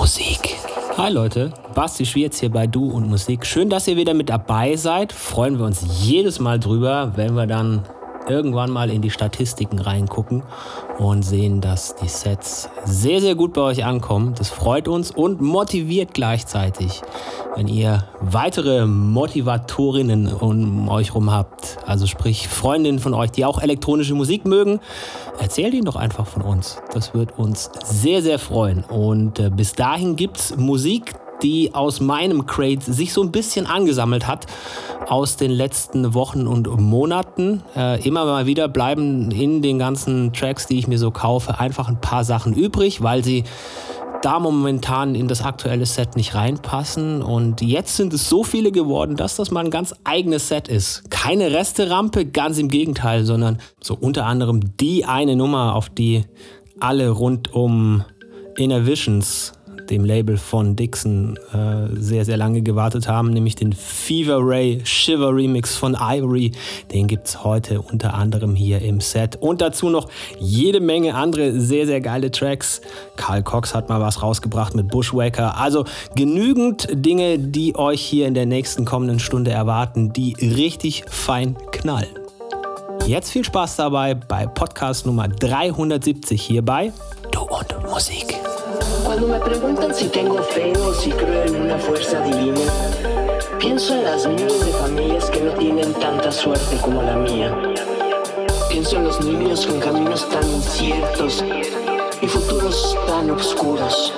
Musik. Hi Leute, Basti Schwierz hier bei Du und Musik. Schön, dass ihr wieder mit dabei seid. Freuen wir uns jedes Mal drüber, wenn wir dann irgendwann mal in die Statistiken reingucken und sehen, dass die Sets sehr, sehr gut bei euch ankommen. Das freut uns und motiviert gleichzeitig, wenn ihr weitere Motivatorinnen um euch rum habt. Also sprich Freundinnen von euch, die auch elektronische Musik mögen. Erzählt ihnen doch einfach von uns. Das wird uns sehr, sehr freuen. Und äh, bis dahin gibt es Musik, die aus meinem Crate sich so ein bisschen angesammelt hat aus den letzten Wochen und Monaten. Äh, immer mal wieder bleiben in den ganzen Tracks, die ich mir so kaufe, einfach ein paar Sachen übrig, weil sie da momentan in das aktuelle Set nicht reinpassen. Und jetzt sind es so viele geworden, dass das mal ein ganz eigenes Set ist. Keine Resterampe, ganz im Gegenteil, sondern so unter anderem die eine Nummer, auf die alle rund um Inner Visions dem Label von Dixon, äh, sehr, sehr lange gewartet haben, nämlich den Fever Ray Shiver Remix von Ivory. Den gibt es heute unter anderem hier im Set. Und dazu noch jede Menge andere sehr, sehr geile Tracks. Karl Cox hat mal was rausgebracht mit Bushwaker. Also genügend Dinge, die euch hier in der nächsten kommenden Stunde erwarten, die richtig fein knallen. Jetzt viel Spaß dabei bei Podcast Nummer 370 hierbei Cuando me preguntan si tengo fe o si creo en una fuerza divina, pienso en las miles de familias que no tienen tanta suerte como la mía. Pienso en los niños con caminos tan inciertos y futuros tan oscuros.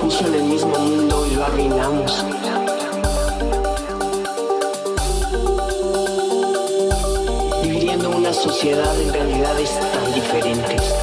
puso en el mismo mundo y lo arruinamos. Viviendo una sociedad en realidades tan diferentes.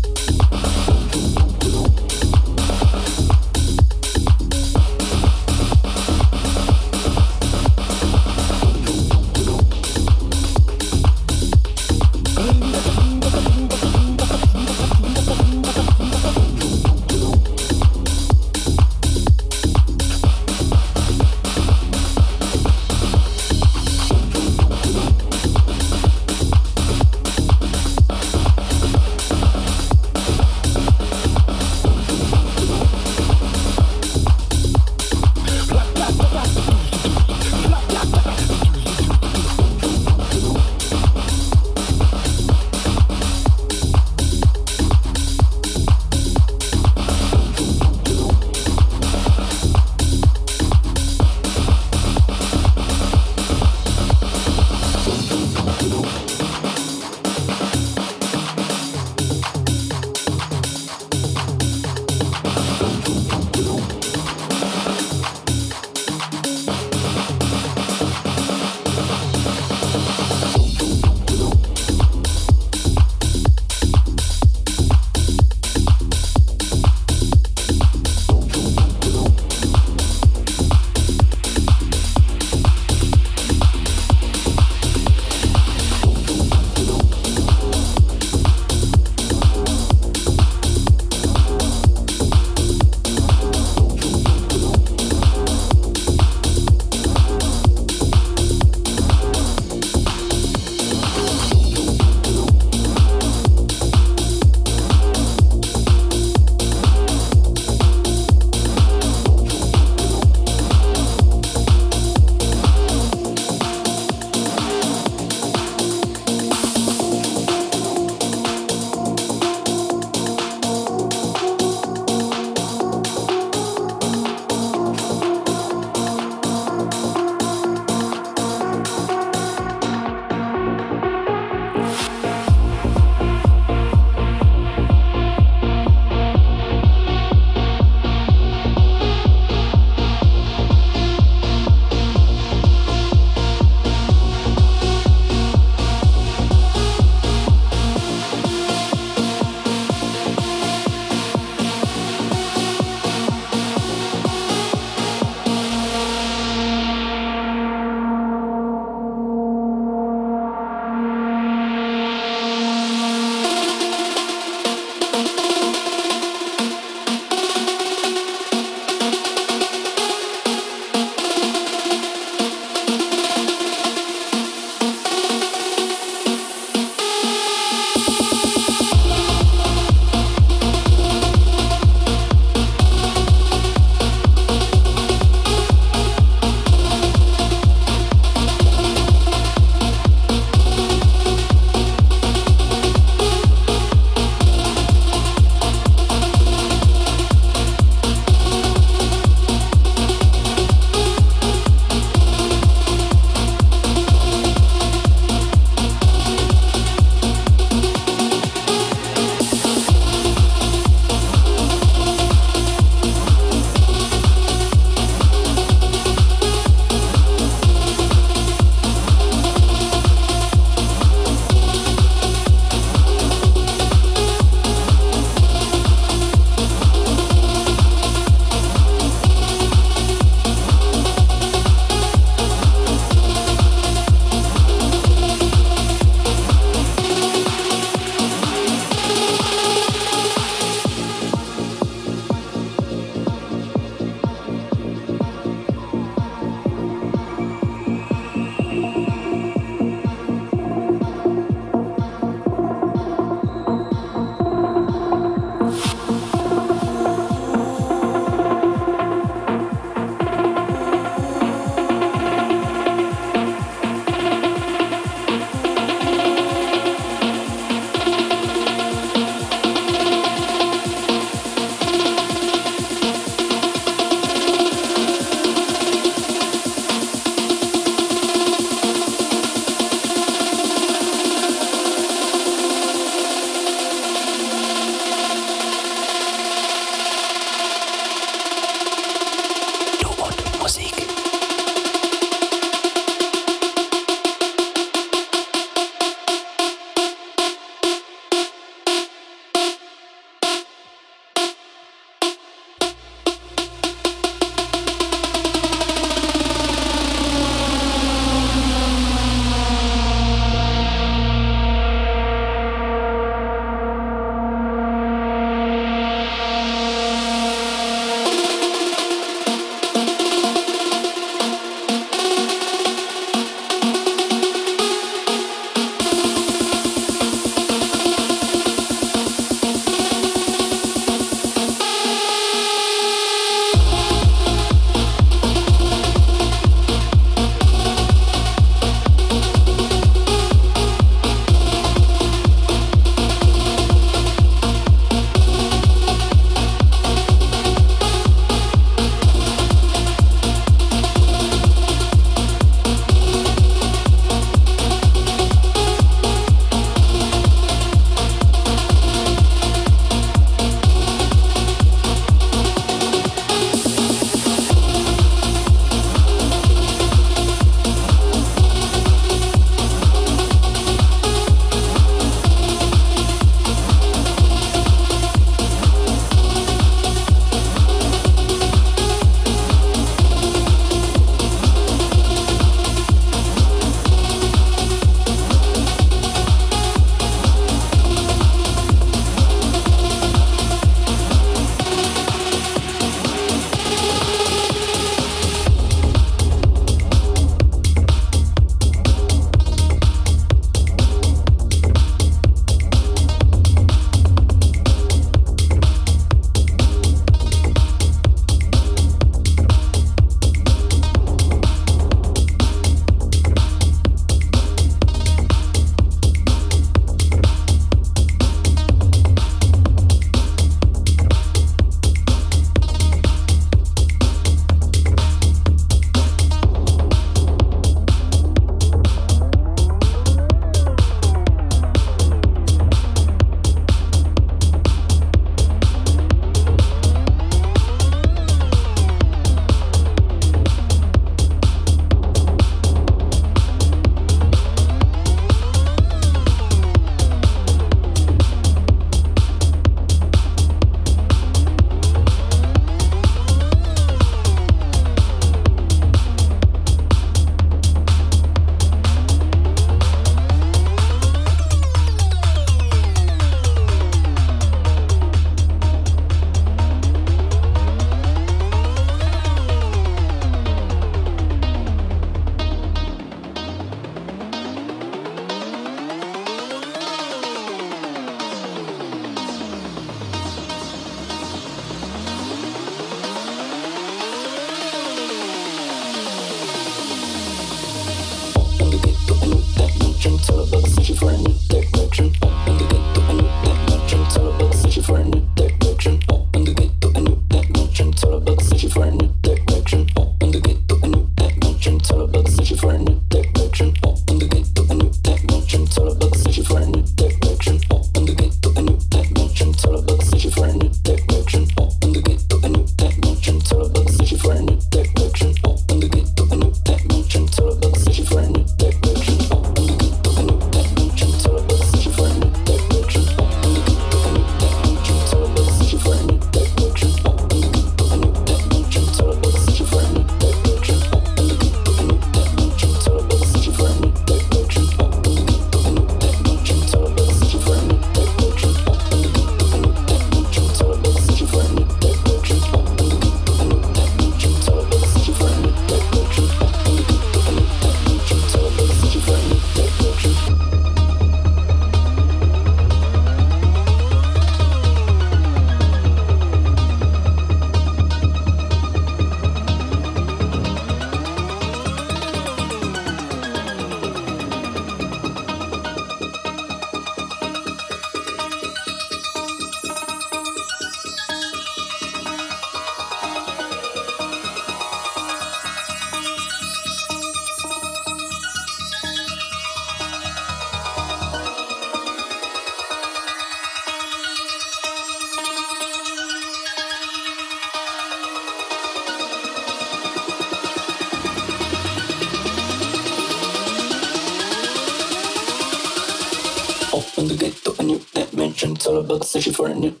California.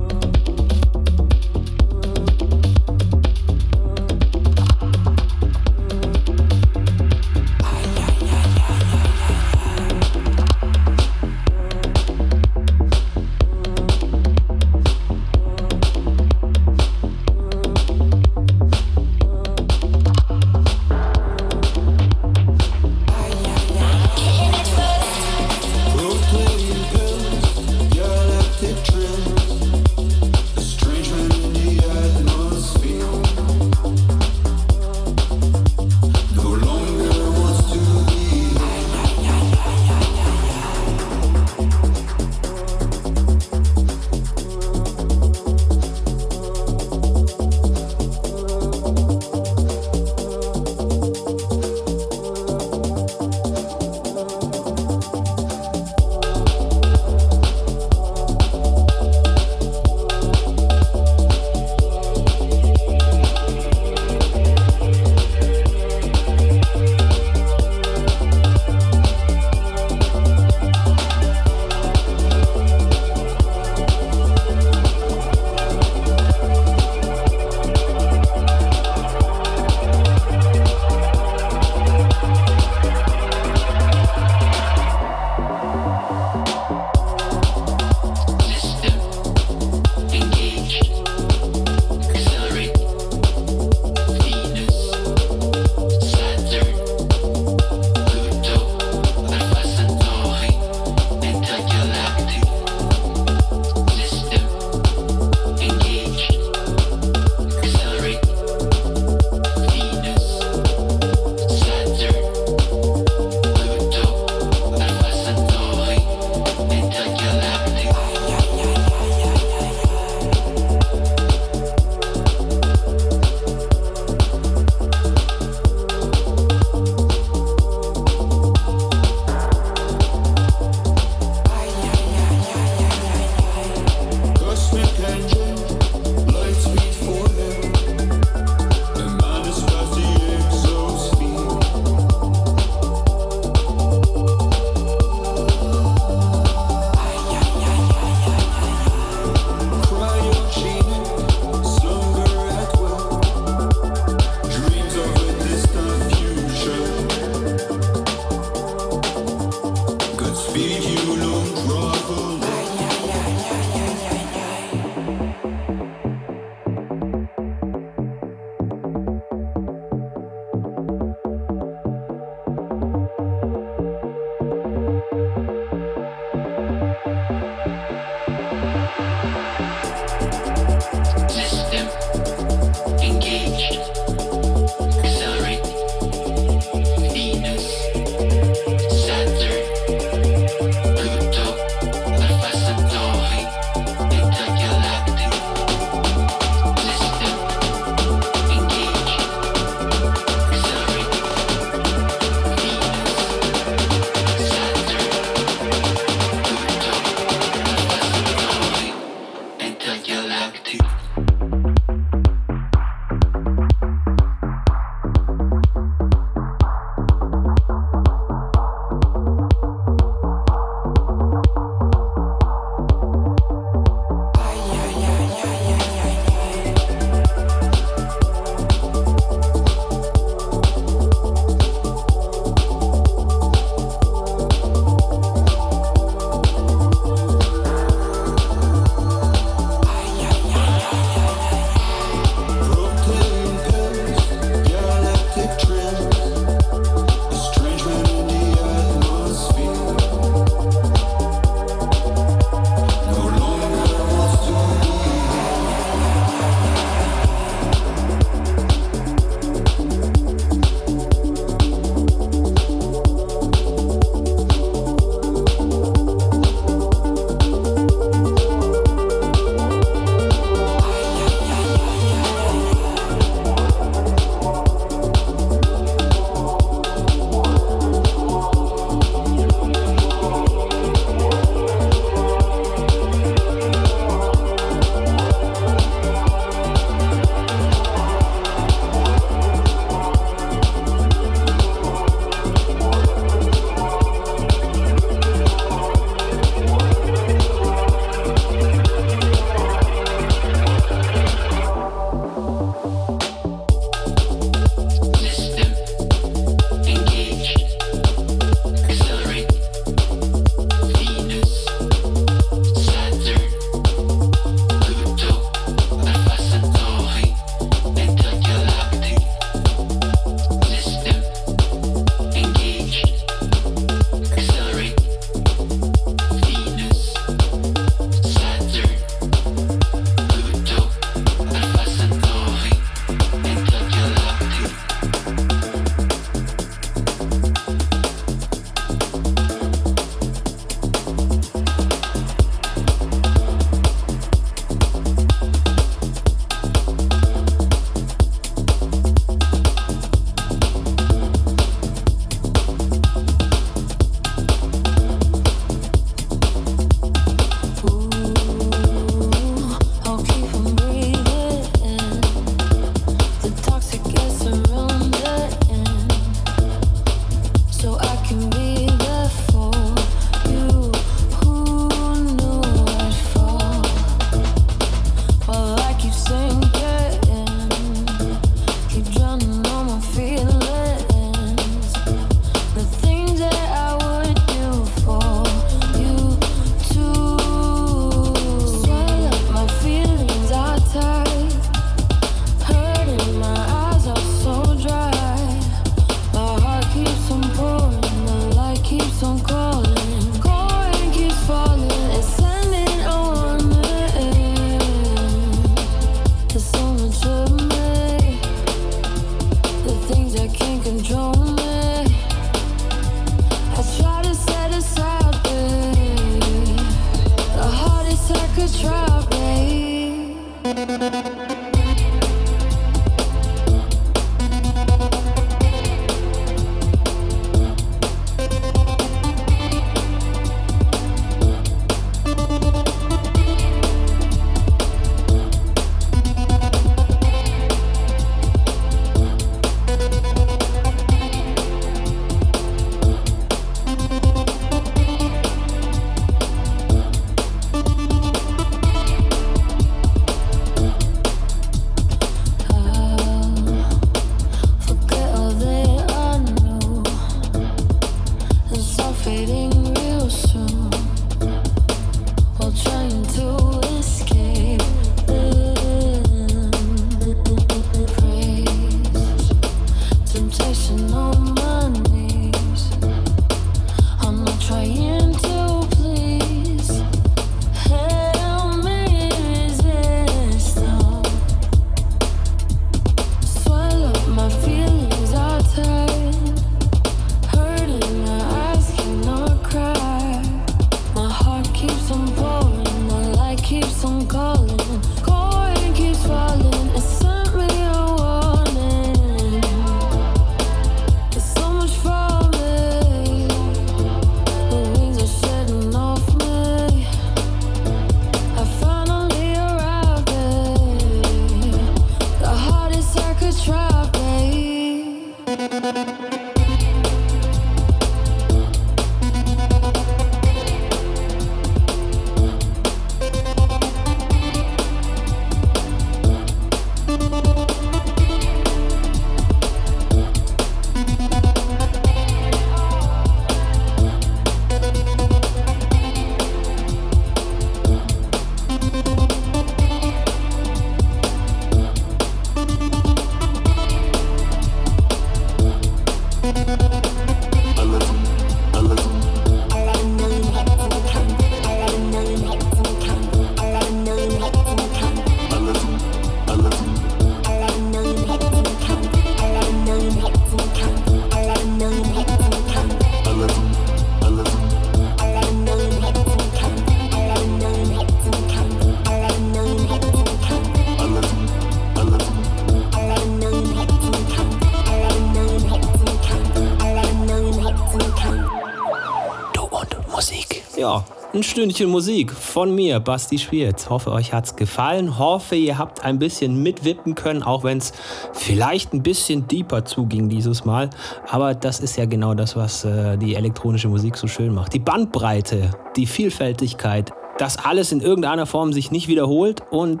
Stündchen Musik von mir, Basti Schwierz. Hoffe, euch hat's gefallen. Hoffe, ihr habt ein bisschen mitwippen können, auch wenn es vielleicht ein bisschen deeper zuging dieses Mal. Aber das ist ja genau das, was äh, die elektronische Musik so schön macht. Die Bandbreite, die Vielfältigkeit, dass alles in irgendeiner Form sich nicht wiederholt und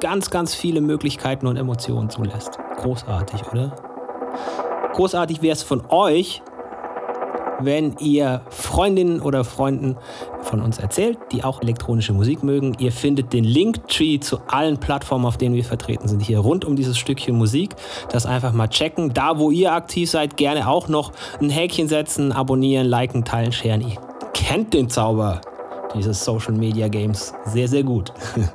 ganz, ganz viele Möglichkeiten und Emotionen zulässt. Großartig, oder? Großartig wäre es von euch, wenn ihr Freundinnen oder Freunden von uns erzählt, die auch elektronische Musik mögen. Ihr findet den Linktree zu allen Plattformen, auf denen wir vertreten sind, hier rund um dieses Stückchen Musik. Das einfach mal checken. Da, wo ihr aktiv seid, gerne auch noch ein Häkchen setzen, abonnieren, liken, teilen, scheren. Ihr kennt den Zauber dieses Social Media Games sehr, sehr gut.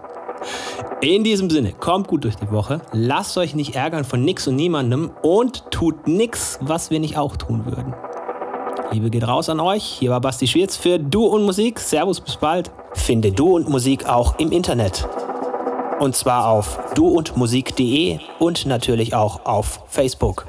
In diesem Sinne, kommt gut durch die Woche, lasst euch nicht ärgern von nix und niemandem und tut nix, was wir nicht auch tun würden. Liebe geht raus an euch. Hier war Basti Schwierz für Du und Musik. Servus, bis bald. Finde Du und Musik auch im Internet. Und zwar auf duundmusik.de und natürlich auch auf Facebook.